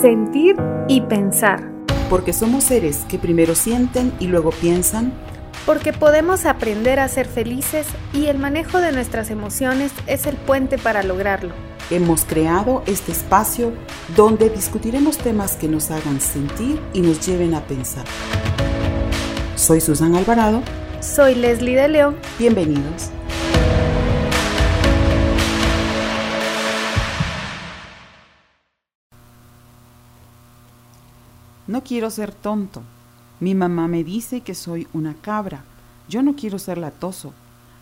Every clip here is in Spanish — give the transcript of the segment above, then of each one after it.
sentir y pensar. Porque somos seres que primero sienten y luego piensan. Porque podemos aprender a ser felices y el manejo de nuestras emociones es el puente para lograrlo. Hemos creado este espacio donde discutiremos temas que nos hagan sentir y nos lleven a pensar. Soy Susan Alvarado. Soy Leslie de León. Bienvenidos. No quiero ser tonto. Mi mamá me dice que soy una cabra. Yo no quiero ser latoso.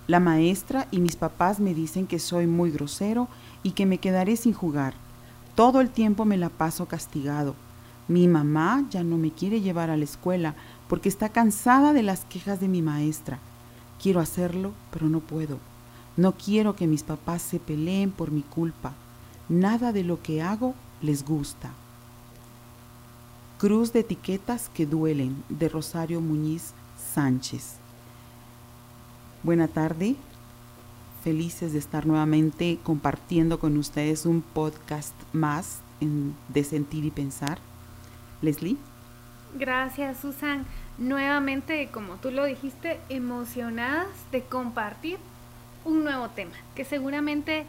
La maestra y mis papás me dicen que soy muy grosero y que me quedaré sin jugar. Todo el tiempo me la paso castigado. Mi mamá ya no me quiere llevar a la escuela porque está cansada de las quejas de mi maestra. Quiero hacerlo, pero no puedo. No quiero que mis papás se peleen por mi culpa. Nada de lo que hago les gusta. Cruz de etiquetas que duelen de Rosario Muñiz Sánchez. Buena tarde, felices de estar nuevamente compartiendo con ustedes un podcast más de sentir y pensar. Leslie. Gracias, Susan. Nuevamente, como tú lo dijiste, emocionadas de compartir un nuevo tema que seguramente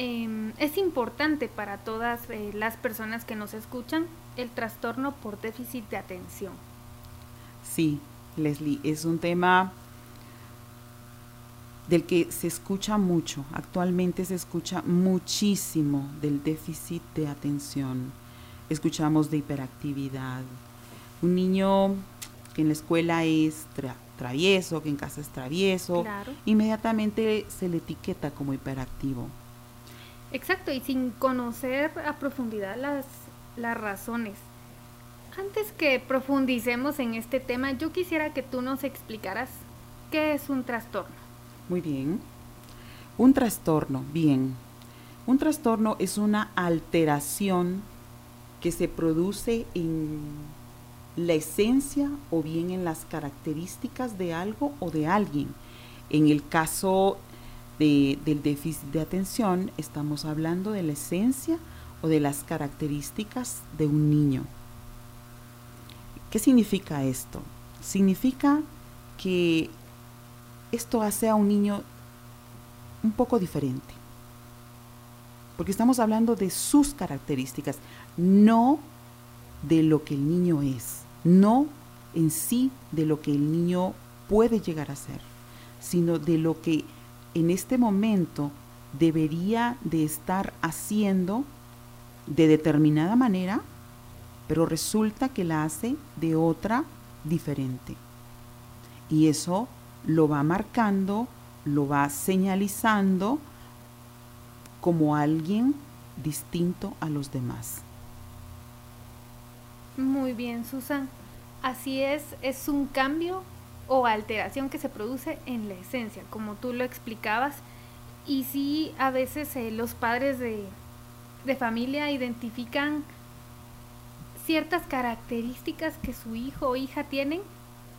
Em, es importante para todas eh, las personas que nos escuchan el trastorno por déficit de atención. Sí, Leslie, es un tema del que se escucha mucho, actualmente se escucha muchísimo del déficit de atención. Escuchamos de hiperactividad. Un niño que en la escuela es travieso, que en casa es travieso, inmediatamente se le etiqueta como hiperactivo. Exacto, y sin conocer a profundidad las, las razones. Antes que profundicemos en este tema, yo quisiera que tú nos explicaras qué es un trastorno. Muy bien. Un trastorno, bien. Un trastorno es una alteración que se produce en la esencia o bien en las características de algo o de alguien. En el caso del déficit de atención, estamos hablando de la esencia o de las características de un niño. ¿Qué significa esto? Significa que esto hace a un niño un poco diferente. Porque estamos hablando de sus características, no de lo que el niño es, no en sí de lo que el niño puede llegar a ser, sino de lo que en este momento debería de estar haciendo de determinada manera, pero resulta que la hace de otra diferente. Y eso lo va marcando, lo va señalizando como alguien distinto a los demás. Muy bien, Susan. Así es, es un cambio o alteración que se produce en la esencia, como tú lo explicabas. Y sí, a veces eh, los padres de, de familia identifican ciertas características que su hijo o hija tienen,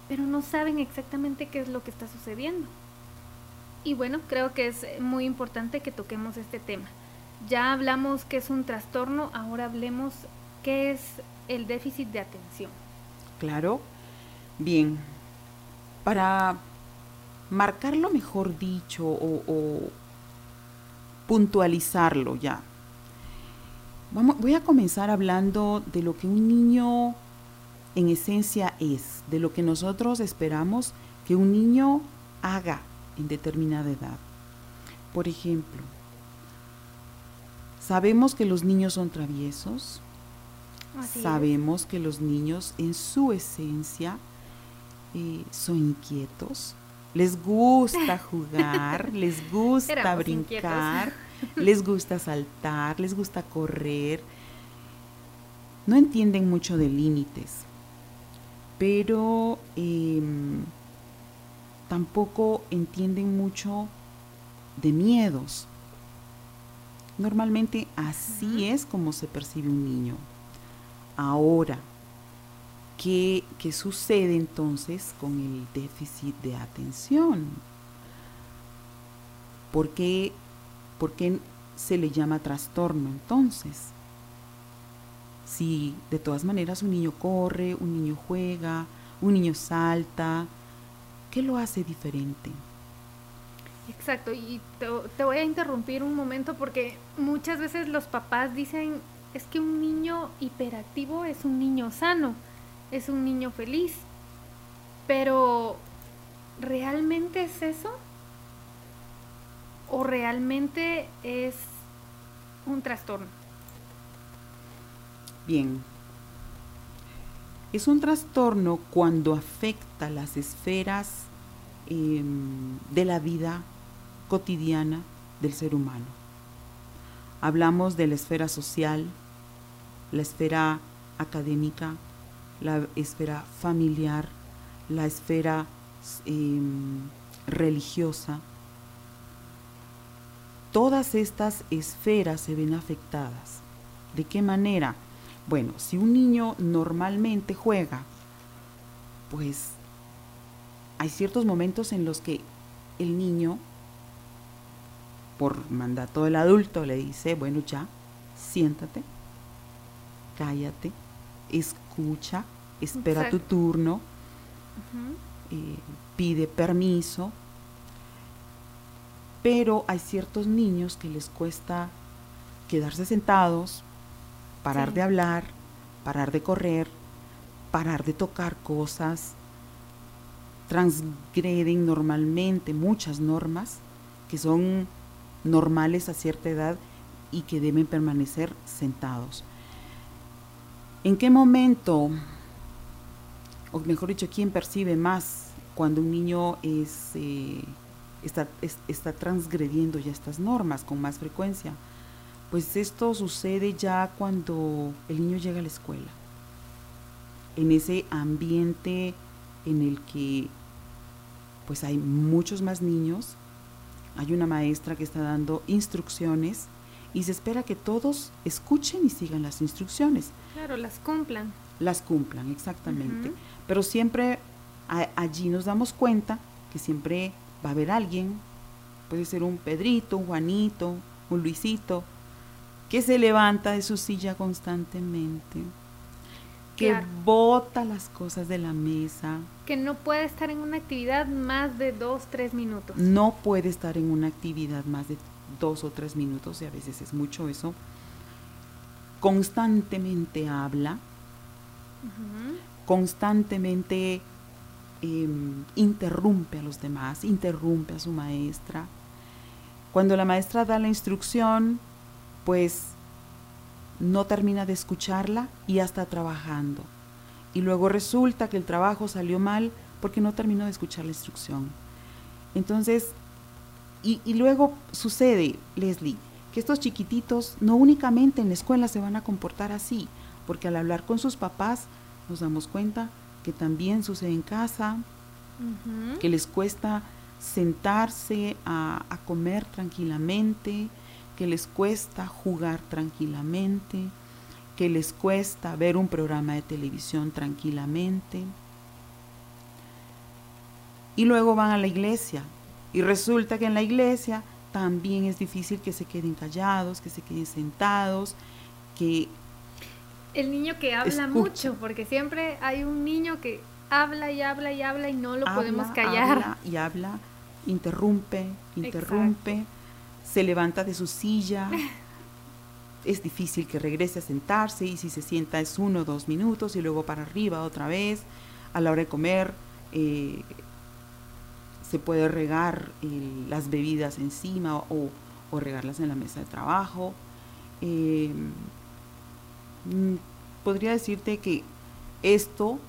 pero no saben exactamente qué es lo que está sucediendo. Y bueno, creo que es muy importante que toquemos este tema. Ya hablamos que es un trastorno, ahora hablemos qué es el déficit de atención. Claro. Bien, para marcarlo mejor dicho o, puntualizarlo ya. Vamos, voy a comenzar hablando de lo que un niño en esencia es, de lo que nosotros esperamos que un niño haga en determinada edad. Por ejemplo, sabemos que los niños son traviesos, sabemos que los niños en su esencia son inquietos, les gusta jugar, les gusta brincar, les gusta saltar, les gusta correr. No entienden mucho de límites, pero em, tampoco entienden mucho de miedos. Normalmente así es como se percibe un niño. Ahora, ¿Qué, sucede entonces con el déficit de atención? ¿Por qué, ¿Por qué se le llama trastorno entonces? si de todas maneras un niño corre, un niño juega, un niño salta, ¿qué lo hace diferente? Exacto, y te, voy a interrumpir un momento porque muchas veces los papás dicen, es que un niño hiperactivo es un niño sano, es un niño feliz, pero ¿realmente es eso? ¿O realmente es un trastorno? Bien, es un trastorno cuando afecta las esferas em, de la vida cotidiana del ser humano. Hablamos de la esfera social, la esfera académica, la esfera familiar, la esfera em, religiosa. Todas estas esferas se ven afectadas. ¿De qué manera? Bueno, si un niño normalmente juega, pues hay ciertos momentos en los que el niño por mandato del adulto le dice, bueno, ya, siéntate, cállate, escucha, espera tu turno, eh, pide permiso, pero hay ciertos niños que les cuesta quedarse sentados, parar de hablar, parar de correr, parar de tocar cosas, transgreden normalmente muchas normas que son normales a cierta edad y que deben permanecer sentados. ¿En qué momento, o mejor dicho, quién percibe más cuando un niño es, eh, está, está transgrediendo ya estas normas con más frecuencia? Pues esto sucede ya cuando el niño llega a la escuela, en ese ambiente en el que pues hay muchos más niños hay una maestra que está dando instrucciones y se espera que todos escuchen y sigan las instrucciones. Claro, las cumplan. Las cumplan, exactamente. Pero siempre allí nos damos cuenta que siempre va a haber alguien, puede ser un Pedrito, un Juanito, un Luisito, que se levanta de su silla constantemente que bota las cosas de la mesa. Que no puede estar en una actividad más de dos, tres minutos. No puede estar en una actividad más de dos o tres minutos y a veces es mucho eso. Constantemente habla, constantemente em, interrumpe a los demás, interrumpe a su maestra. Cuando la maestra da la instrucción, pues no termina de escucharla y ya está trabajando. Y luego resulta que el trabajo salió mal porque no terminó de escuchar la instrucción. Entonces, y, luego sucede, Leslie, que estos chiquititos no únicamente en la escuela se van a comportar así, porque al hablar con sus papás nos damos cuenta que también sucede en casa, que les cuesta sentarse a, a comer tranquilamente, que les cuesta jugar tranquilamente, que les cuesta ver un programa de televisión tranquilamente. Y luego van a la iglesia y resulta que en la iglesia también es difícil que se queden callados, que se queden sentados, que... El niño que habla mucho, porque siempre hay un niño que habla y habla y habla y no lo podemos callar. Habla y habla, interrumpe, interrumpe se levanta de su silla, es difícil que regrese a sentarse y si se sienta es uno o dos minutos y luego para arriba otra vez. A la hora de comer eh, se puede regar eh, las bebidas encima o, regarlas en la mesa de trabajo. Eh, podría decirte que esto,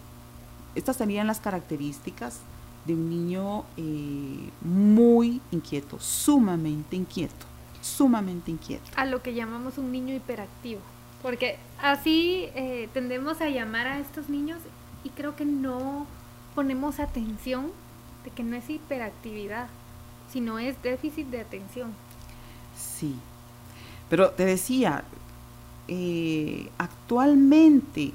estas serían las características de un niño eh, muy inquieto, sumamente inquieto, sumamente inquieto. A lo que llamamos un niño hiperactivo, porque así eh, tendemos a llamar a estos niños y creo que no ponemos atención de que no es hiperactividad, sino es déficit de atención. Sí, pero te decía, eh, actualmente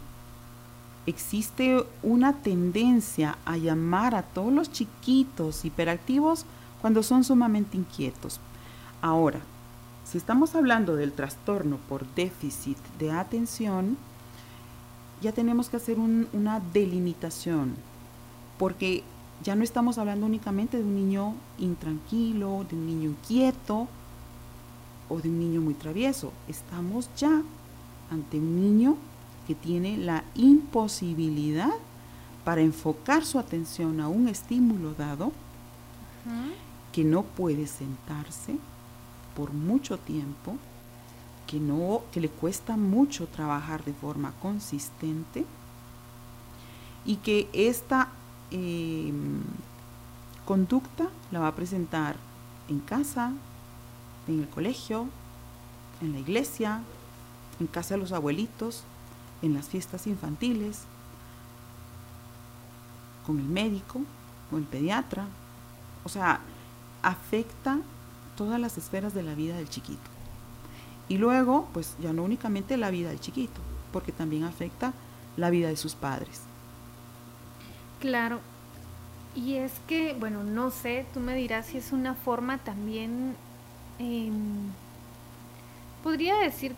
existe una tendencia a llamar a todos los chiquitos hiperactivos cuando son sumamente inquietos. Ahora, si estamos hablando del trastorno por déficit de atención, ya tenemos que hacer una delimitación, porque ya no estamos hablando únicamente de un niño intranquilo, de un niño inquieto o de un niño muy travieso. Estamos ya ante un niño que tiene la imposibilidad para enfocar su atención a un estímulo dado, que no puede sentarse por mucho tiempo, que, no, que le cuesta mucho trabajar de forma consistente y que esta em, conducta la va a presentar en casa, en el colegio, en la iglesia, en casa de los abuelitos, en las fiestas infantiles, con el médico, con el pediatra. O sea, afecta todas las esferas de la vida del chiquito. Y luego, pues ya no únicamente la vida del chiquito, porque también afecta la vida de sus padres. Claro. Y es que, bueno, no sé, tú me dirás si es una forma también, em, podría decir,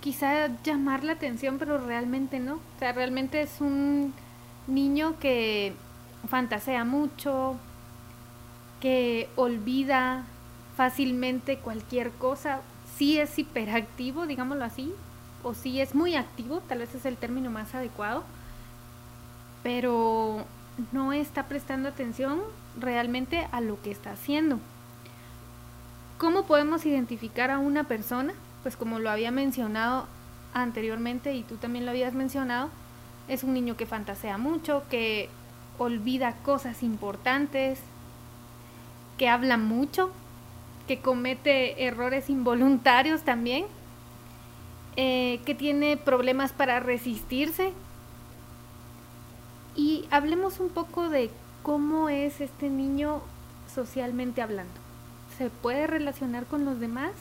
quizá llamar la atención, pero realmente no. O sea, realmente es un niño que fantasea mucho, que olvida fácilmente cualquier cosa sí es hiperactivo, digámoslo así, o sí es muy activo, tal vez es el término más adecuado, pero no está prestando atención realmente a lo que está haciendo. ¿Cómo podemos identificar a una persona? Pues como lo había mencionado anteriormente y tú también lo habías mencionado, es un niño que fantasea mucho, que olvida cosas importantes, que habla mucho, que comete errores involuntarios también, eh, que tiene problemas para resistirse. Y hablemos un poco de cómo es este niño socialmente hablando. ¿Se puede relacionar con los demás?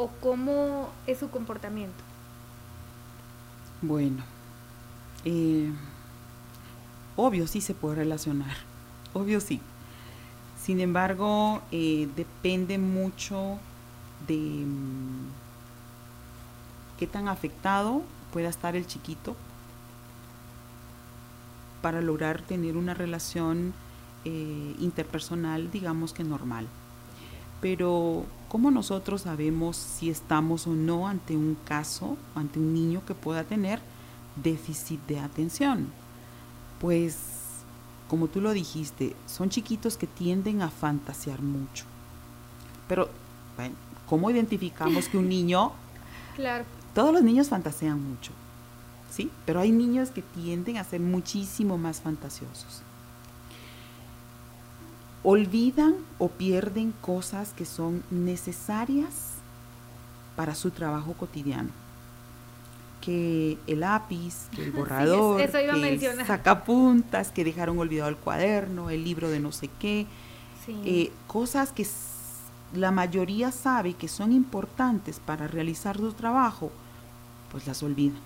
¿O cómo es su comportamiento? Bueno, eh, obvio sí se puede relacionar, obvio sí. Sin embargo, eh, depende mucho de mm, qué tan afectado pueda estar el chiquito para lograr tener una relación eh, interpersonal, digamos que normal. Pero, ¿cómo nosotros sabemos si estamos o no ante un caso, ante un niño que pueda tener déficit de atención? Pues como tú lo dijiste, son chiquitos que tienden a fantasear mucho. Pero, bueno, ¿cómo identificamos que un niño... Claro. Todos los niños fantasean mucho, ¿sí? Pero hay niños que tienden a ser muchísimo más fantasiosos. Olvidan o pierden cosas que son necesarias para su trabajo cotidiano. Que el lápiz, que el borrador, que el sacapuntas, que dejaron olvidado el cuaderno, el libro de no sé qué, eh, cosas que la mayoría sabe que son importantes para realizar su trabajo, pues las olvidan,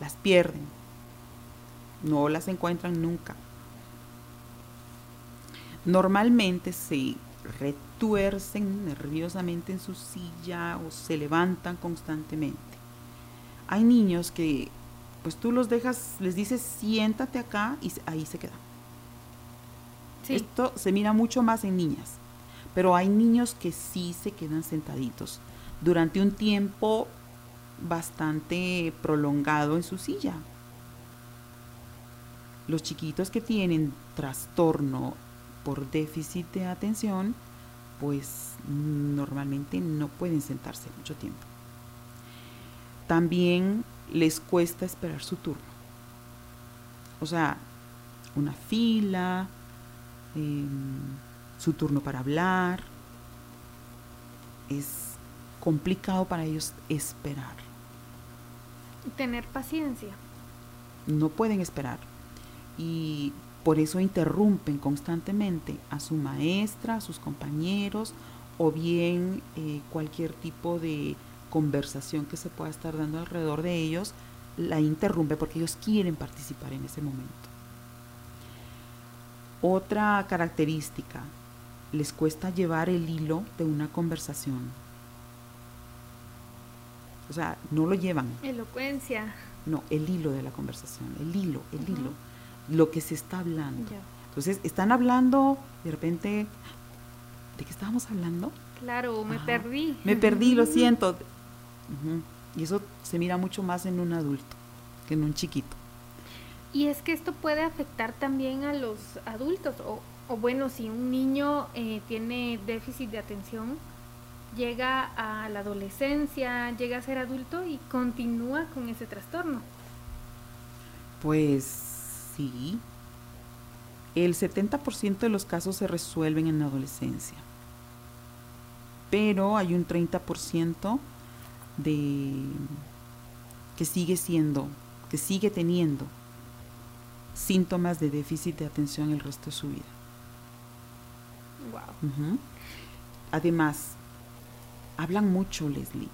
las pierden, no las encuentran nunca. Normalmente se retuercen nerviosamente en su silla o se levantan constantemente hay niños que pues tú los dejas, les dices siéntate acá y ahí se quedan. Esto se mira mucho más en niñas, pero hay niños que sí se quedan sentaditos durante un tiempo bastante prolongado en su silla. Los chiquitos que tienen trastorno por déficit de atención, pues normalmente no pueden sentarse mucho tiempo también les cuesta esperar su turno. O sea, una fila, em, su turno para hablar. Es complicado para ellos esperar. Tener paciencia. No pueden esperar. Y por eso interrumpen constantemente a su maestra, a sus compañeros o bien eh, cualquier tipo de conversación que se pueda estar dando alrededor de ellos, la interrumpe porque ellos quieren participar en ese momento. Otra característica, les cuesta llevar el hilo de una conversación. O sea, no lo llevan. Elocuencia. No, el hilo de la conversación, el hilo, el hilo, lo que se está hablando. Entonces, están hablando, de repente, ¿de qué estábamos hablando? Claro, me perdí. Me perdí, lo siento. Y eso se mira mucho más en un adulto que en un chiquito. Y es que esto puede afectar también a los adultos, o, o bueno, si un niño eh, tiene déficit de atención, llega a la adolescencia, llega a ser adulto y continúa con ese trastorno. Pues sí. El 70% de los casos se resuelven en la adolescencia. Pero hay un 30% de que sigue siendo, que sigue teniendo síntomas de déficit de atención el resto de su vida. Wow. Además, hablan mucho, Leslie.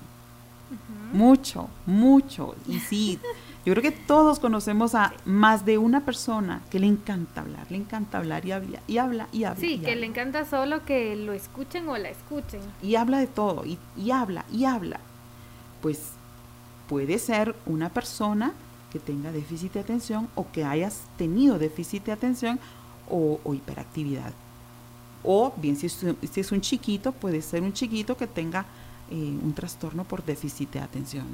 Mucho, mucho. Y sí, yo creo que todos conocemos a más de una persona que le encanta hablar, le encanta hablar y habla y habla y habla. Sí, que le encanta solo que lo escuchen o la escuchen. Y habla de todo, y, y habla y habla. Pues puede ser una persona que tenga déficit de atención o que hayas tenido déficit de atención o, hiperactividad. O bien, si es, un chiquito, puede ser un chiquito que tenga eh, un trastorno por déficit de atención.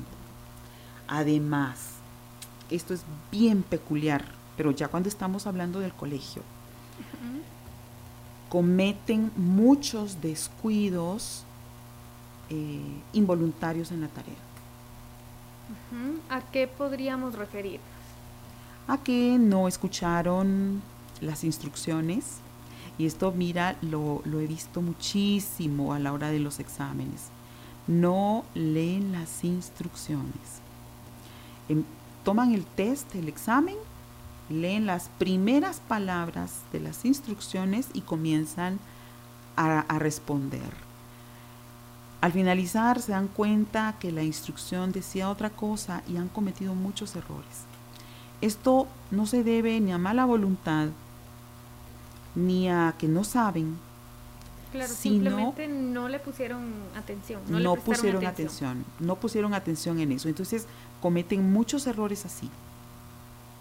Además, esto es bien peculiar, pero ya cuando estamos hablando del colegio, cometen muchos descuidos eh, involuntarios en la tarea. ¿A qué podríamos referirnos? A que no escucharon las instrucciones. Y esto, mira, lo, he visto muchísimo a la hora de los exámenes. No leen las instrucciones. Em, toman el test, el examen, leen las primeras palabras de las instrucciones y comienzan a responder al finalizar se dan cuenta que la instrucción decía otra cosa y han cometido muchos errores. Esto no se debe ni a mala voluntad, ni a que no saben. Claro, simplemente no le pusieron atención. No, pusieron atención. no pusieron atención en eso. Entonces cometen muchos errores así.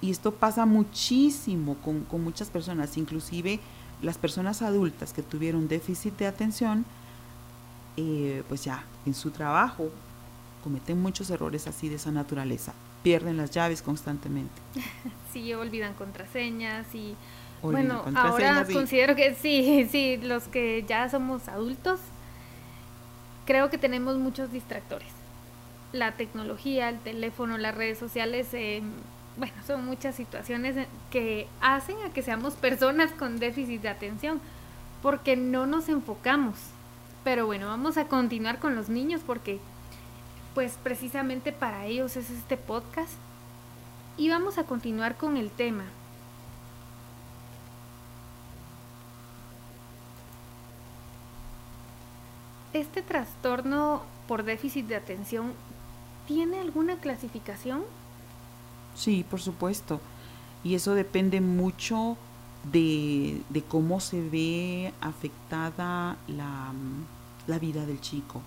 Y esto pasa muchísimo con, con muchas personas, inclusive las personas adultas que tuvieron déficit de atención, eh, pues ya en su trabajo cometen muchos errores así de esa naturaleza. Pierden las llaves constantemente. Sí, olvidan contraseñas y bueno, ahora considero que sí, sí, los que ya somos adultos, creo que tenemos muchos distractores. La tecnología, el teléfono, las redes sociales, eh, bueno, son muchas situaciones que hacen a que seamos personas con déficit de atención, porque no nos enfocamos pero bueno, vamos a continuar con los niños porque pues precisamente para ellos es este podcast. Y vamos a continuar con el tema. ¿Este trastorno por déficit de atención tiene alguna clasificación? Sí, por supuesto. Y eso depende mucho de, de cómo se ve afectada la, la vida del chico.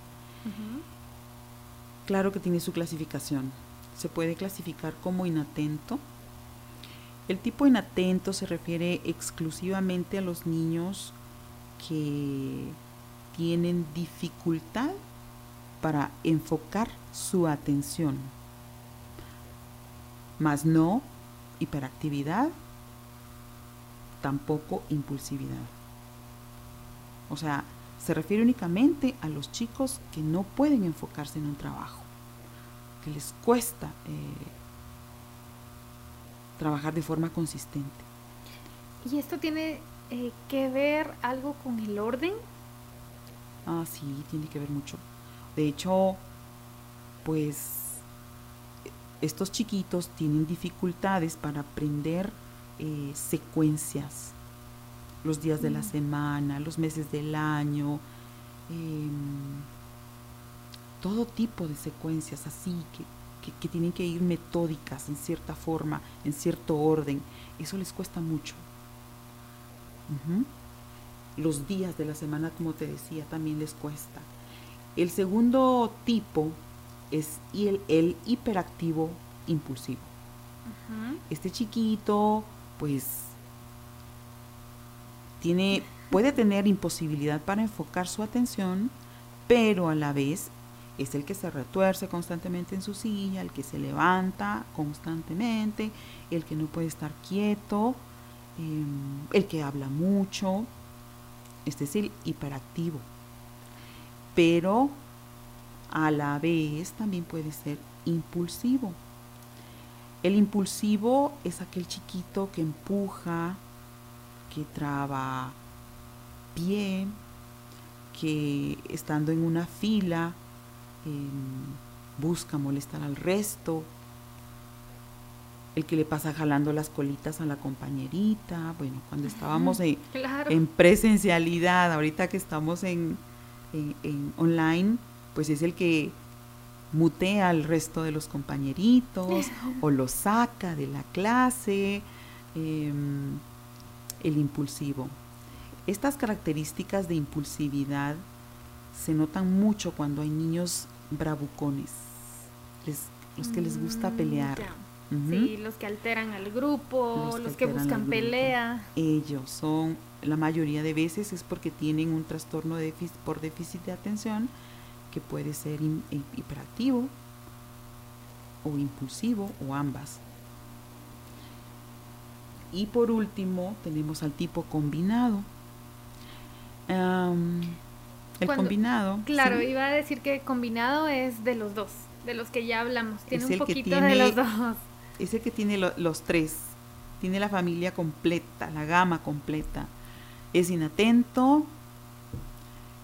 Claro que tiene su clasificación. Se puede clasificar como inatento. El tipo inatento se refiere exclusivamente a los niños que tienen dificultad para enfocar su atención, más no hiperactividad, tampoco impulsividad. O sea, se refiere únicamente a los chicos que no pueden enfocarse en un trabajo, que les cuesta eh, trabajar de forma consistente. ¿Y esto tiene eh, que ver algo con el orden? Ah, sí, tiene que ver mucho. De hecho, pues estos chiquitos tienen dificultades para aprender eh, secuencias los días de la semana, los meses del año, em, todo tipo de secuencias así que, tienen que ir metódicas en cierta forma, en cierto orden. Eso les cuesta mucho. Los días de la semana, como te decía, también les cuesta. El segundo tipo es el, el hiperactivo impulsivo. Este chiquito, pues, tiene, puede tener imposibilidad para enfocar su atención, pero a la vez es el que se retuerce constantemente en su silla, el que se levanta constantemente, el que no puede estar quieto, em, el que habla mucho, es el hiperactivo. Pero a la vez también puede ser impulsivo. El impulsivo es aquel chiquito que empuja, que traba pie, que estando en una fila em, busca molestar al resto, el que le pasa jalando las colitas a la compañerita, bueno, cuando estábamos en, en presencialidad, ahorita que estamos en, en, online, pues es el que mutea al resto de los compañeritos o lo saca de la clase, em, el impulsivo. Estas características de impulsividad se notan mucho cuando hay niños bravucones, los que les gusta Sí, los que alteran al grupo, los, que, buscan pelea. Ellos son, la mayoría de veces es porque tienen un trastorno de por déficit de atención que puede ser hiperactivo o impulsivo o ambas. Y por último tenemos al tipo combinado. el combinado. Claro, iba a decir que combinado es de los dos, de los que ya hablamos. Tiene un poquito de los dos ese que tiene los tres, tiene la familia completa, la gama completa. Es inatento,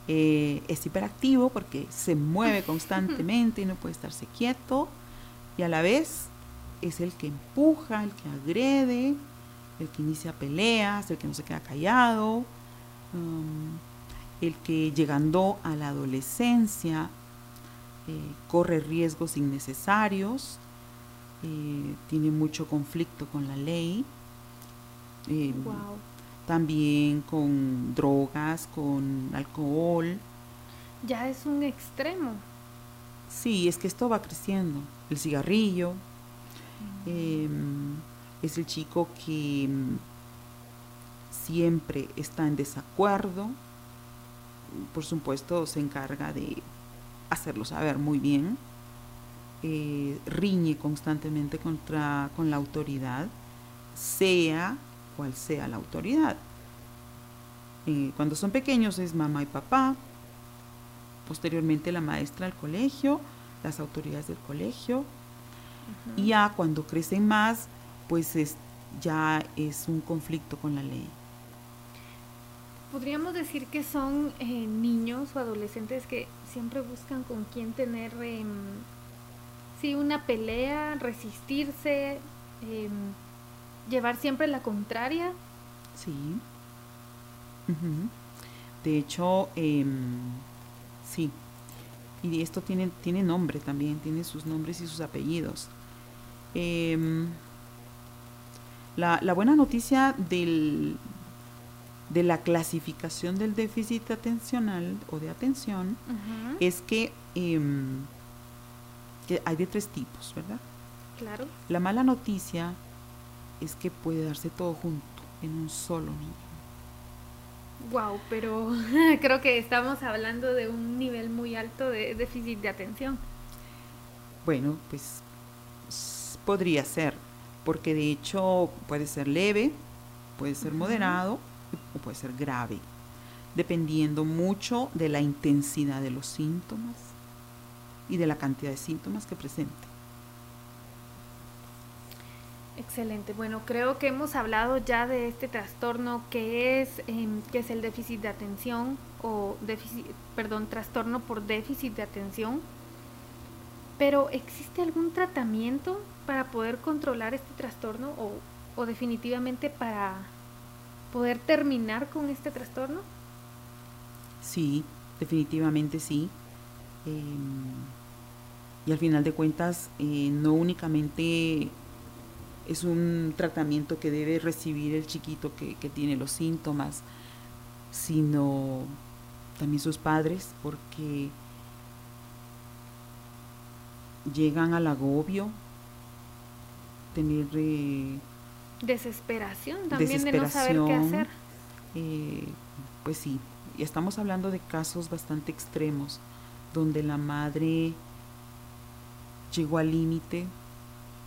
eh, es hiperactivo porque se mueve constantemente y no puede estarse quieto, y a la vez es el que empuja, el que agrede, el que inicia peleas, el que no se queda callado, um, el que llegando a la adolescencia eh, corre riesgos innecesarios, eh, tiene mucho conflicto con la ley, eh, también con drogas, con alcohol. Ya es un extremo. Sí, es que esto va creciendo. El cigarrillo, em, es el chico que em, siempre está en desacuerdo, por supuesto se encarga de hacerlo saber muy bien eh, riñe constantemente contra, con la autoridad, sea cual sea la autoridad. Eh, cuando son pequeños es mamá y papá, posteriormente la maestra del colegio, las autoridades del colegio, y ya cuando crecen más, pues es, ya es un conflicto con la ley. Podríamos decir que son eh, niños o adolescentes que siempre buscan con quién tener em, sí, una pelea, resistirse, em, llevar siempre la contraria. Sí. De hecho, em, sí. Y esto tiene, tiene nombre también, tiene sus nombres y sus apellidos. Em, la, buena noticia del, de la clasificación del déficit atencional o de atención es que que hay de tres tipos, ¿verdad? Claro. La mala noticia es que puede darse todo junto en un solo niño. Wow, pero creo que estamos hablando de un nivel muy alto de déficit de atención. Bueno, pues podría ser, porque de hecho puede ser leve, puede ser moderado o puede ser grave, dependiendo mucho de la intensidad de los síntomas y de la cantidad de síntomas que presenta. Excelente. Bueno, creo que hemos hablado ya de este trastorno que es, em, que es el déficit de atención o déficit, perdón, trastorno por déficit de atención. Pero ¿existe algún tratamiento para poder controlar este trastorno o, o definitivamente para poder terminar con este trastorno? Sí, definitivamente sí. Em, y al final de cuentas, eh, no únicamente es un tratamiento que debe recibir el chiquito que, tiene los síntomas, sino también sus padres, porque llegan al agobio, tener eh, desesperación también de no saber qué hacer. Eh, pues sí, y estamos hablando de casos bastante extremos, donde la madre llegó al límite,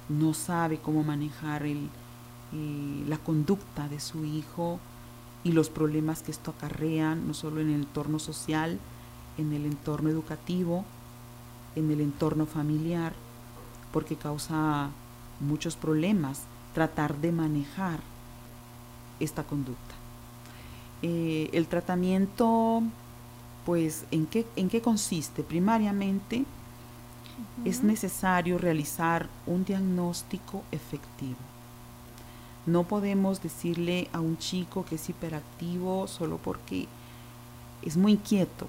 no sabe cómo manejar el, eh, la conducta de su hijo y los problemas que esto acarrea, no solo en el entorno social, en el entorno educativo, en el entorno familiar, porque causa muchos problemas tratar de manejar esta conducta. Eh, el tratamiento, pues, ¿en qué, ¿en qué consiste? Primariamente, es necesario realizar un diagnóstico efectivo. No podemos decirle a un chico que es hiperactivo solo porque es muy inquieto.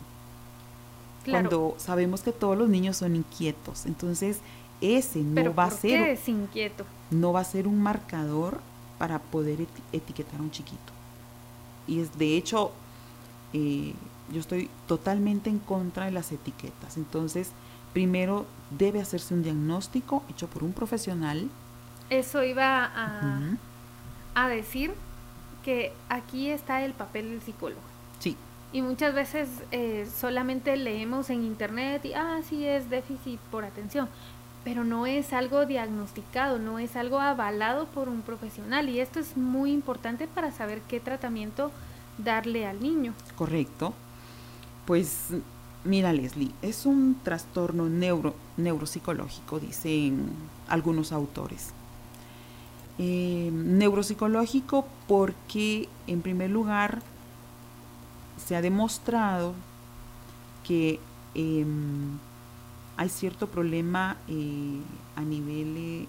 Cuando sabemos que todos los niños son inquietos. Entonces, ese no va a ser. Qué es inquieto? No va a ser un marcador para poder etiquetar a un chiquito. Y es de hecho, eh, yo estoy totalmente en contra de las etiquetas. Entonces, primero debe hacerse un diagnóstico hecho por un profesional. Eso iba a, a decir que aquí está el papel del psicólogo. Sí. Y muchas veces eh, solamente leemos en internet y, ah, sí es déficit por atención, pero no es algo diagnosticado, no es algo avalado por un profesional. Y esto es muy importante para saber qué tratamiento darle al niño. Correcto. Pues mira Leslie, es un trastorno neuro, neuropsicológico, dicen algunos autores. Eh, neuropsicológico porque en primer lugar se ha demostrado que em, hay cierto problema eh, a nivel eh,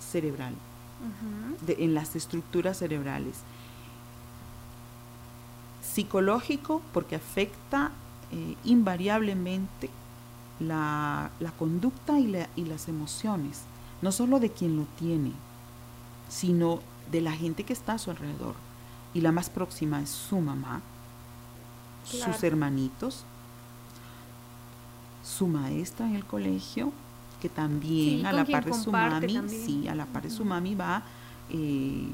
cerebral, en las estructuras cerebrales. Psicológico porque afecta eh, invariablemente la, conducta y, y las emociones, no solo de quien lo tiene, sino de la gente que está a su alrededor. Y la más próxima es su mamá, sus hermanitos, su maestra en el colegio, que también a la par de su mami, sí, a la par de su mami va eh,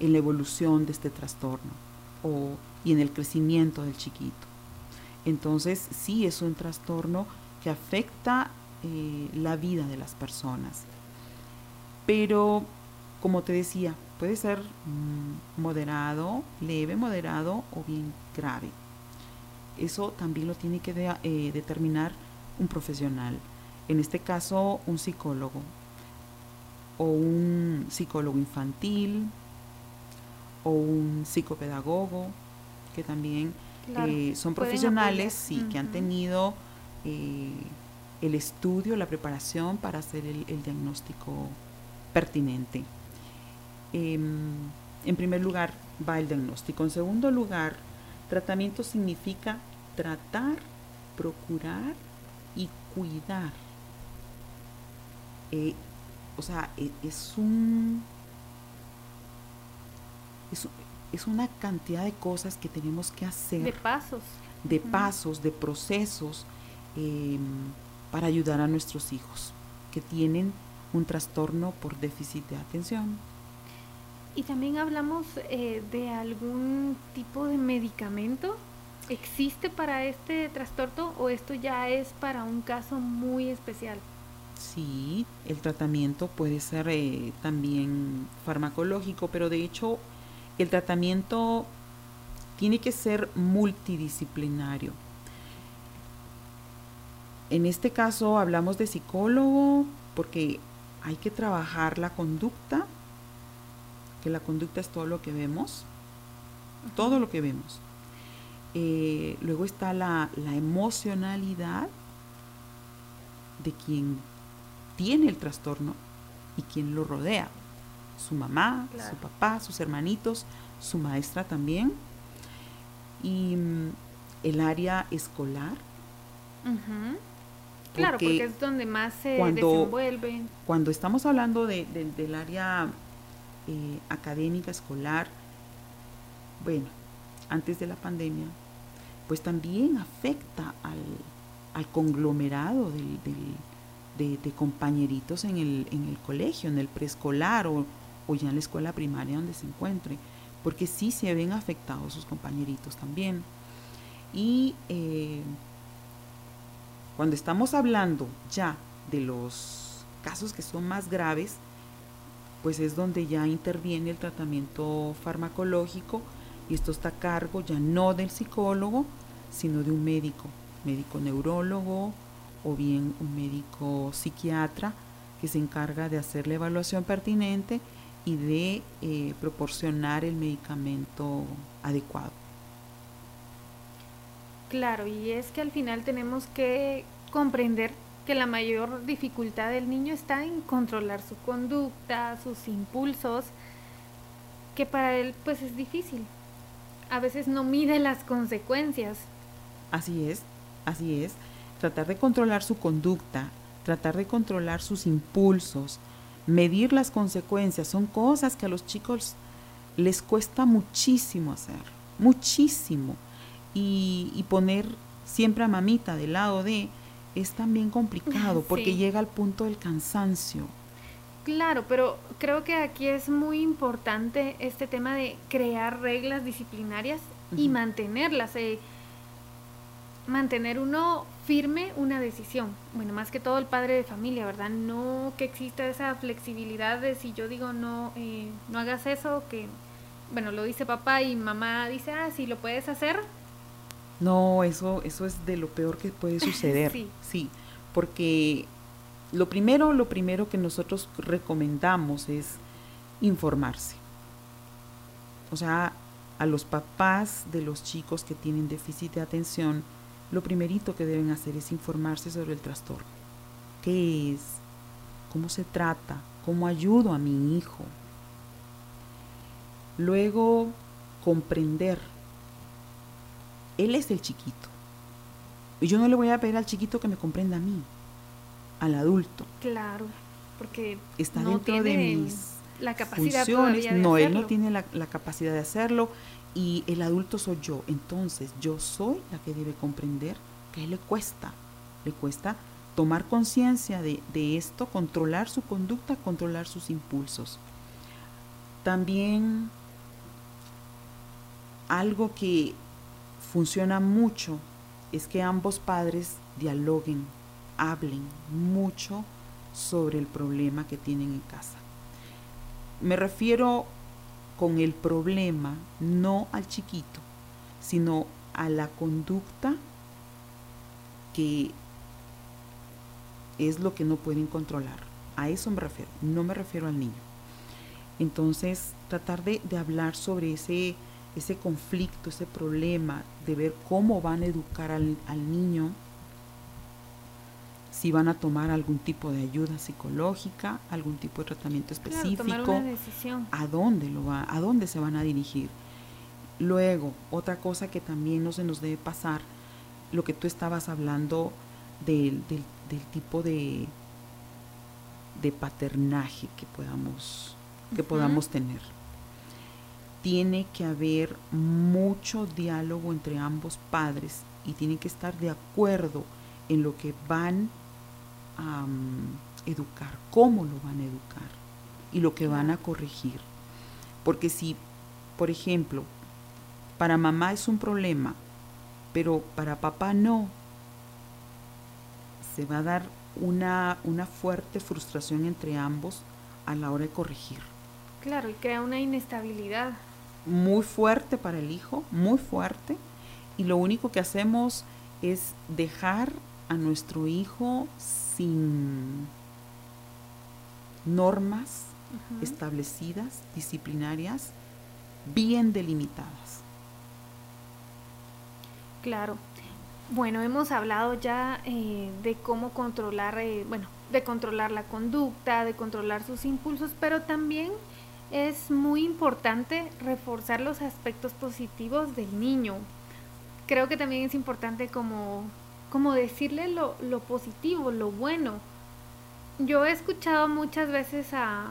en la evolución de este trastorno o, y en el crecimiento del chiquito. Entonces, sí es un trastorno que afecta eh, la vida de las personas. Pero, como te decía, puede ser mm, moderado, leve, moderado o bien grave. Eso también lo tiene que eh, determinar un profesional, en este caso un psicólogo o un psicólogo infantil o un psicopedagogo, que también eh, son profesionales sí, que han tenido eh, el estudio, la preparación para hacer el, diagnóstico pertinente. Em, en primer lugar va el diagnóstico. En segundo lugar, tratamiento significa tratar, procurar y cuidar. Eh, o sea, e, es, un... Es, una cantidad de cosas que tenemos que hacer. De pasos. De pasos, de procesos em, para ayudar a nuestros hijos que tienen un trastorno por déficit de atención. Y también hablamos eh, de algún tipo de medicamento existe para este trastorno o esto ya es para un caso muy especial? Sí, el tratamiento puede ser eh, también farmacológico, pero de hecho el tratamiento tiene que ser multidisciplinario. En este caso hablamos de psicólogo porque hay que trabajar la conducta, que la conducta es todo lo que vemos, todo lo que vemos. Eh, luego está la, emocionalidad de quien tiene el trastorno y quien lo rodea. Su mamá, su papá, sus hermanitos, su maestra también. Y mm, el área escolar. Claro, porque es donde más se desenvuelven. Cuando estamos hablando de, del área eh, académica, escolar, bueno, antes de la pandemia, pues también afecta al, conglomerado de, compañeritos en el, en el, colegio, en el preescolar o, o, ya en la escuela primaria donde se encuentre, porque sí se ven afectados sus compañeritos también. Y eh, cuando estamos hablando ya de los casos que son más graves, pues es donde ya interviene el tratamiento farmacológico y esto está a cargo ya no del psicólogo, sino de un médico, médico neurólogo o bien un médico psiquiatra que se encarga de hacer la evaluación pertinente y de eh, proporcionar el medicamento adecuado. Claro, y es que al final tenemos que comprender que la mayor dificultad del niño está en controlar su conducta, sus impulsos, que para él pues es difícil. A veces no mide las consecuencias. Así es, así es. Tratar de controlar su conducta, tratar de controlar sus impulsos, medir las consecuencias, son cosas que a los chicos les cuesta muchísimo hacer, muchísimo. Y, poner siempre a mamita del lado de es también complicado porque llega al punto del cansancio. Claro, pero creo que aquí es muy importante este tema de crear reglas disciplinarias y mantenerlas. Eh, mantener uno firme una decisión. Bueno, más que todo el padre de familia, ¿verdad? No que exista esa flexibilidad de si yo digo no, eh, no hagas eso, que, bueno, lo dice papá y mamá dice, ah, sí, lo puedes hacer, no, eso, eso es de lo peor que puede suceder. sí. sí, porque lo primero, lo primero que nosotros recomendamos es informarse. O sea, a los papás de los chicos que tienen déficit de atención, lo primerito que deben hacer es informarse sobre el trastorno. ¿Qué es? ¿Cómo se trata? ¿Cómo ayudo a mi hijo? Luego, comprender él es el chiquito. Y yo no le voy a pedir al chiquito que me comprenda a mí, al adulto. Claro, porque está dentro de mis la capacidad funciones. no, él no tiene la, capacidad de hacerlo y el adulto soy yo. Entonces yo soy la que debe comprender que él le cuesta. Le cuesta tomar conciencia de, de esto, controlar su conducta, controlar sus impulsos. También algo que funciona mucho es que ambos padres dialoguen, hablen mucho sobre el problema que tienen en casa. Me refiero con el problema no al chiquito, sino a la conducta que es lo que no pueden controlar. A eso me refiero, no me refiero al niño. Entonces, tratar de, hablar sobre ese ese conflicto, ese problema de ver cómo van a educar al, niño, si van a tomar algún tipo de ayuda psicológica, algún tipo de tratamiento específico, a dónde lo va, a dónde se van a dirigir. Luego, otra cosa que también no se nos debe pasar, lo que tú estabas hablando del, del, tipo de, de paternaje que podamos, que podamos tener. Tiene que haber mucho diálogo entre ambos padres y tienen que estar de acuerdo en lo que van a mm, educar, cómo lo van a educar y lo que van a corregir. Porque si, por ejemplo, para mamá es un problema, pero para papá no, se va a dar una, una fuerte frustración entre ambos a la hora de corregir. Claro, y crea una inestabilidad muy fuerte para el hijo, muy fuerte, y lo único que hacemos es dejar a nuestro hijo sin normas establecidas, disciplinarias, bien delimitadas. Claro. Bueno, hemos hablado ya eh, de cómo controlar, eh, bueno, de controlar la conducta, de controlar sus impulsos, pero también es muy importante reforzar los aspectos positivos del niño. Creo que también es importante como, como decirle lo, positivo, lo bueno. Yo he escuchado muchas veces a,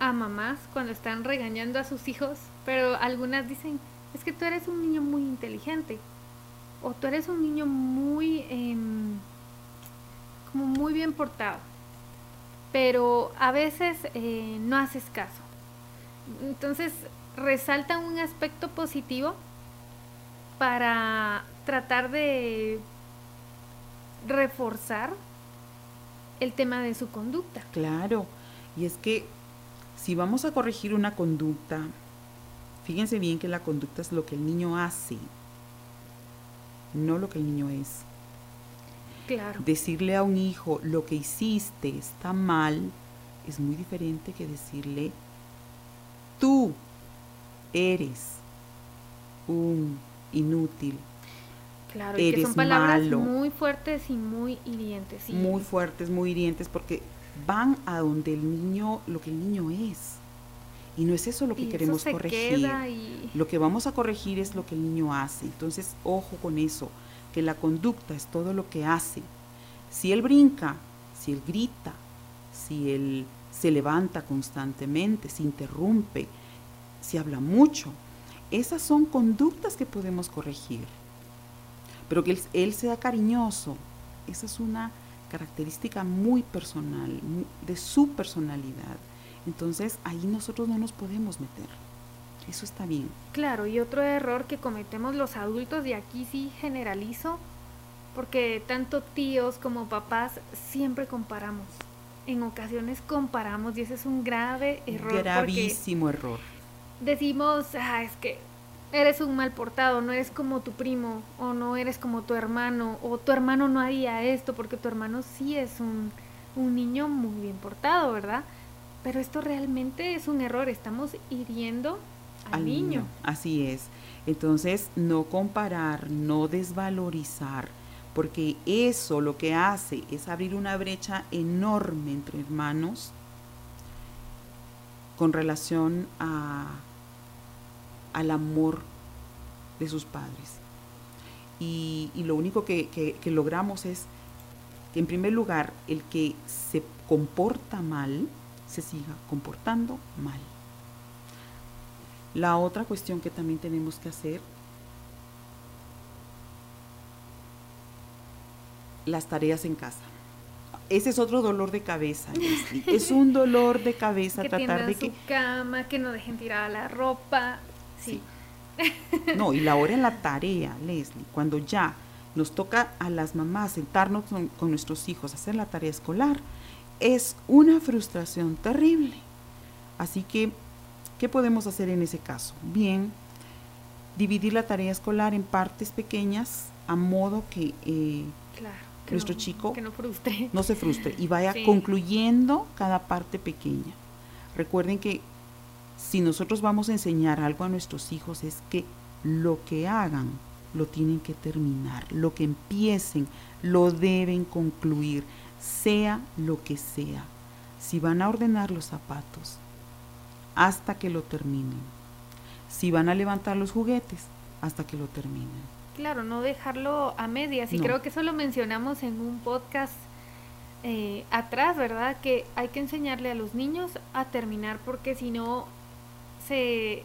mamás cuando están regañando a sus hijos, pero algunas dicen, es que tú eres un niño muy inteligente o tú eres un niño muy, eh, como muy bien portado, pero a veces eh, no haces caso. Entonces resalta un aspecto positivo para tratar de reforzar el tema de su conducta. Claro, y es que si vamos a corregir una conducta, fíjense bien que la conducta es lo que el niño hace, no lo que el niño es. Claro. Decirle a un hijo lo que hiciste está mal es muy diferente que decirle tú eres un inútil. Claro, y que son palabras muy fuertes y muy hirientes. Muy fuertes, muy hirientes, porque van a donde el niño, lo que el niño es. Y no es eso lo que queremos corregir. Lo que vamos a corregir es lo que el niño hace. Entonces, ojo con eso, que la conducta es todo lo que hace. Si él brinca, si él grita, si él se levanta constantemente, si interrumpe, si habla mucho, esas son conductas que podemos corregir. Pero que él, sea cariñoso, esa es una característica muy personal, de su personalidad. Entonces ahí nosotros no nos podemos meter. Eso está bien. Claro, y otro error que cometemos los adultos, y aquí sí generalizo, porque tanto tíos como papás siempre comparamos. En ocasiones comparamos y ese es un grave error. Gravísimo error decimos, ah, es que eres un mal portado, no eres como tu primo, o no eres como tu hermano, o tu hermano no haría esto, porque tu hermano sí es un, un niño muy bien portado, ¿verdad? Pero esto realmente es un error, estamos hiriendo al, niño. Así es. Entonces, no comparar, no desvalorizar, porque eso lo que hace es abrir una brecha enorme entre hermanos con relación a al amor de sus padres. Y, lo único que, logramos es que en primer lugar el que se comporta mal se siga comportando mal. La otra cuestión que también tenemos que hacer, las tareas en casa. Ese es otro dolor de cabeza, Es un dolor de cabeza tratar de que... cama, que no dejen tirada la ropa. Sí. No, y la hora en la tarea, Leslie, cuando ya nos toca a las mamás sentarnos con, nuestros hijos a hacer la tarea escolar, es una frustración terrible. Así que, ¿qué podemos hacer en ese caso? Bien, dividir la tarea escolar en partes pequeñas a modo que, eh, nuestro chico no, no, se frustre y vaya concluyendo cada parte pequeña. Recuerden que si nosotros vamos a enseñar algo a nuestros hijos es que lo que hagan lo tienen que terminar, lo que empiecen lo deben concluir, sea lo que sea. Si van a ordenar los zapatos, hasta que lo terminen. Si van a levantar los juguetes, hasta que lo terminen. Claro, no dejarlo a medias. Y creo que eso lo mencionamos en un podcast eh, atrás, ¿verdad? Que hay que enseñarle a los niños a terminar porque si no se,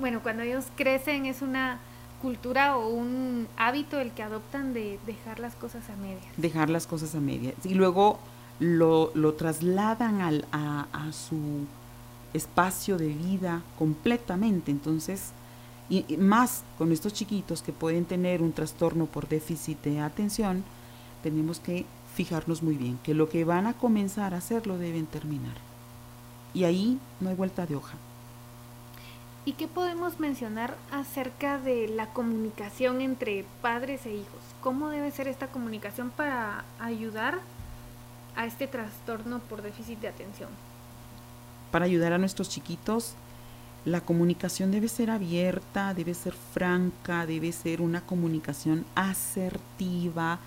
bueno, cuando ellos crecen es una cultura o un hábito el que adoptan de dejar las cosas a medias. Dejar las cosas a medias. Y luego lo, trasladan al, a, su espacio de vida completamente. Entonces, y, más con estos chiquitos que pueden tener un trastorno por déficit de atención, tenemos que fijarnos muy bien que lo que van a comenzar a hacer lo deben terminar. Y ahí no hay vuelta de hoja. ¿Y qué podemos mencionar acerca de la comunicación entre padres e hijos? ¿Cómo debe ser esta comunicación para ayudar a este trastorno por déficit de atención? Para ayudar a nuestros chiquitos, la comunicación debe ser abierta, debe ser franca, debe ser una comunicación asertiva.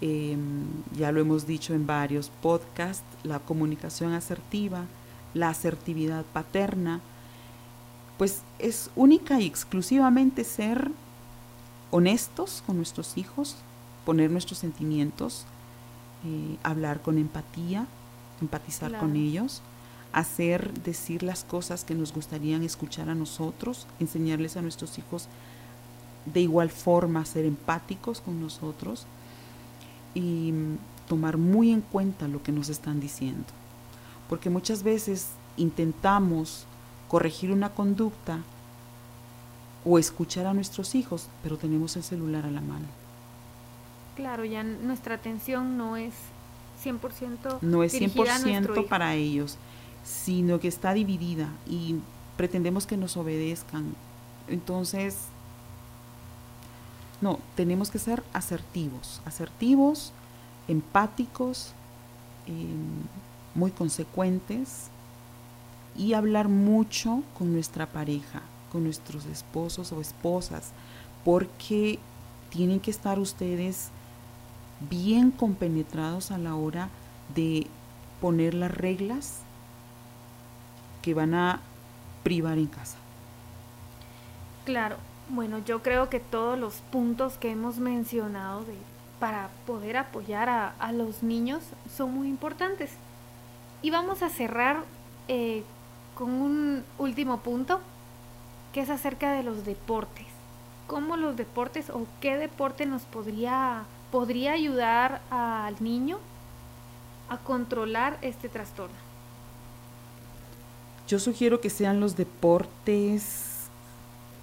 Em, ya lo hemos dicho en varios podcasts, la comunicación asertiva, la asertividad paterna, pues es única y exclusivamente ser honestos con nuestros hijos, poner nuestros sentimientos, eh, hablar con empatía, empatizar con ellos, hacer, decir las cosas que nos gustarían escuchar a nosotros, enseñarles a nuestros hijos de igual forma ser empáticos con nosotros y tomar muy en cuenta lo que nos están diciendo. Porque muchas veces intentamos corregir una conducta o escuchar a nuestros hijos, pero tenemos el celular a la mano. Claro, ya nuestra atención no es 100% no es 100% para ellos, sino que está dividida y pretendemos que nos obedezcan. Entonces, no, tenemos que ser asertivos, asertivos, empáticos, em, muy consecuentes y hablar mucho con nuestra pareja, con nuestros esposos o esposas, porque tienen que estar ustedes bien compenetrados a la hora de poner las reglas que van a privar en casa. Claro, bueno, yo creo que todos los puntos que hemos mencionado para poder apoyar a, los niños son muy importantes. Y vamos a cerrar eh, con un último punto, que es acerca de los deportes. ¿Cómo los deportes o qué deporte nos podría, podría ayudar al niño a controlar este trastorno? Yo sugiero que sean los deportes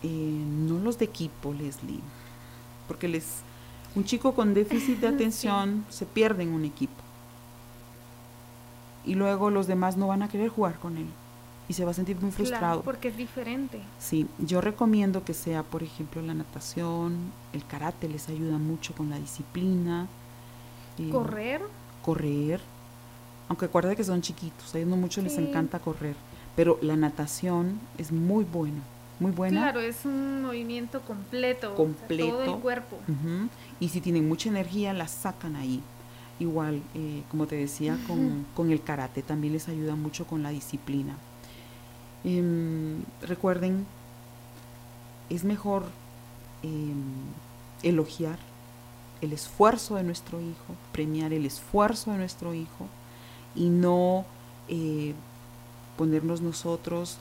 eh, no los de equipo, Leslie, porque les, un chico con déficit de atención se pierde en un equipo. Y luego los demás no van a querer jugar con él y se va a sentir muy frustrado. porque es diferente. Sí, yo recomiendo que sea, por ejemplo, la natación, el karate les ayuda mucho con la disciplina. Eh, correr. Correr. Aunque acuérdate que son chiquitos, a ellos no mucho les encanta correr, pero la natación es muy bueno muy buena. Claro, es un movimiento completo. Completo. todo el cuerpo. Y si tienen mucha energía, la sacan ahí. Igual, eh, como te decía, con, el karate también les ayuda mucho con la disciplina. Em, recuerden, es mejor em, elogiar el esfuerzo de nuestro hijo, premiar el esfuerzo de nuestro hijo y no eh, ponernos nosotros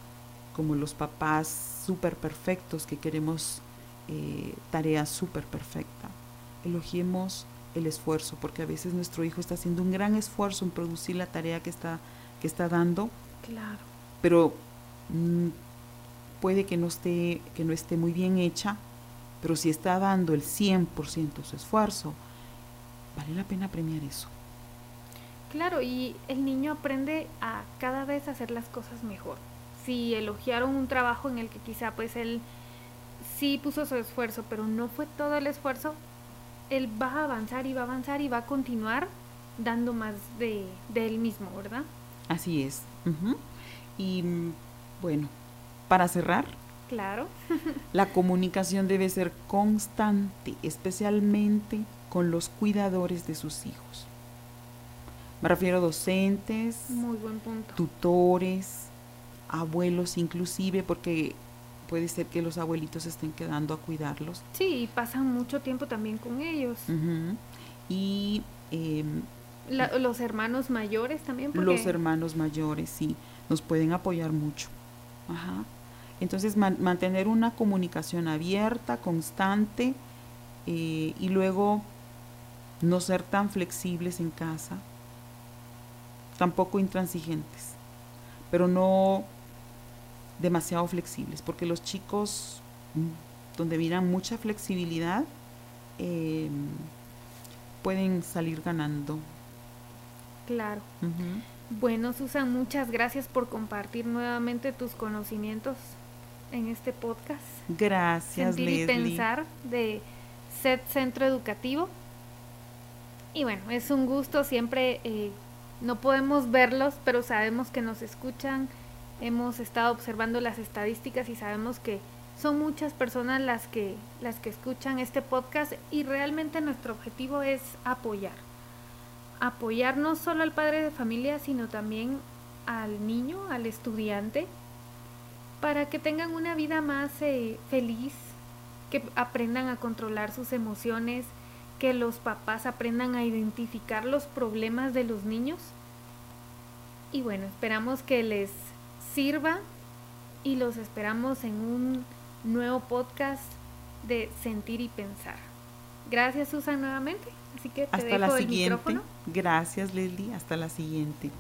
como los papás súper perfectos, que queremos eh, tareas súper perfectas. Elogiemos el esfuerzo, porque a veces nuestro hijo está haciendo un gran esfuerzo en producir la tarea que está, que está dando. Claro. Pero mm, puede que no, esté, que no esté muy bien hecha, pero si está dando el 100% de su esfuerzo, vale la pena premiar eso. Claro, y el niño aprende a cada vez hacer las cosas mejor si elogiaron un trabajo en el que quizá pues él sí puso su esfuerzo, pero no fue todo el esfuerzo, él va a avanzar y va a avanzar y va a continuar dando más de, él mismo, ¿verdad? Así es. Y bueno, para cerrar. Claro. la comunicación debe ser constante, especialmente con los cuidadores de sus hijos. Me refiero a docentes, Muy buen punto. tutores, abuelos inclusive, porque puede ser que los abuelitos estén quedando a cuidarlos. Sí, y pasan mucho tiempo también con ellos. Y em, los hermanos mayores también. Los hermanos mayores, sí, nos pueden apoyar mucho. Ajá. Entonces, mantener una comunicación abierta, constante, eh, y luego no ser tan flexibles en casa, tampoco intransigentes, pero no demasiado flexibles, porque los chicos mm, donde miran mucha flexibilidad em, pueden salir ganando. Claro. Bueno, Susan, muchas gracias por compartir nuevamente tus conocimientos en este podcast. Gracias, Sentir y pensar de SET Centro Educativo. Y bueno, es un gusto siempre, eh, no podemos verlos, pero sabemos que nos escuchan hemos estado observando las estadísticas y sabemos que son muchas personas las que, las que escuchan este podcast y realmente nuestro objetivo es apoyar. Apoyar no solo al padre de familia, sino también al niño, al estudiante, para que tengan una vida más eh, feliz, que aprendan a controlar sus emociones, que los papás aprendan a identificar los problemas de los niños. Y bueno, esperamos que les sirva y los esperamos en un nuevo podcast de Sentir y Pensar. Gracias Susan nuevamente. Así que te Hasta dejo la el siguiente. micrófono. Gracias, Leslie. Hasta la siguiente.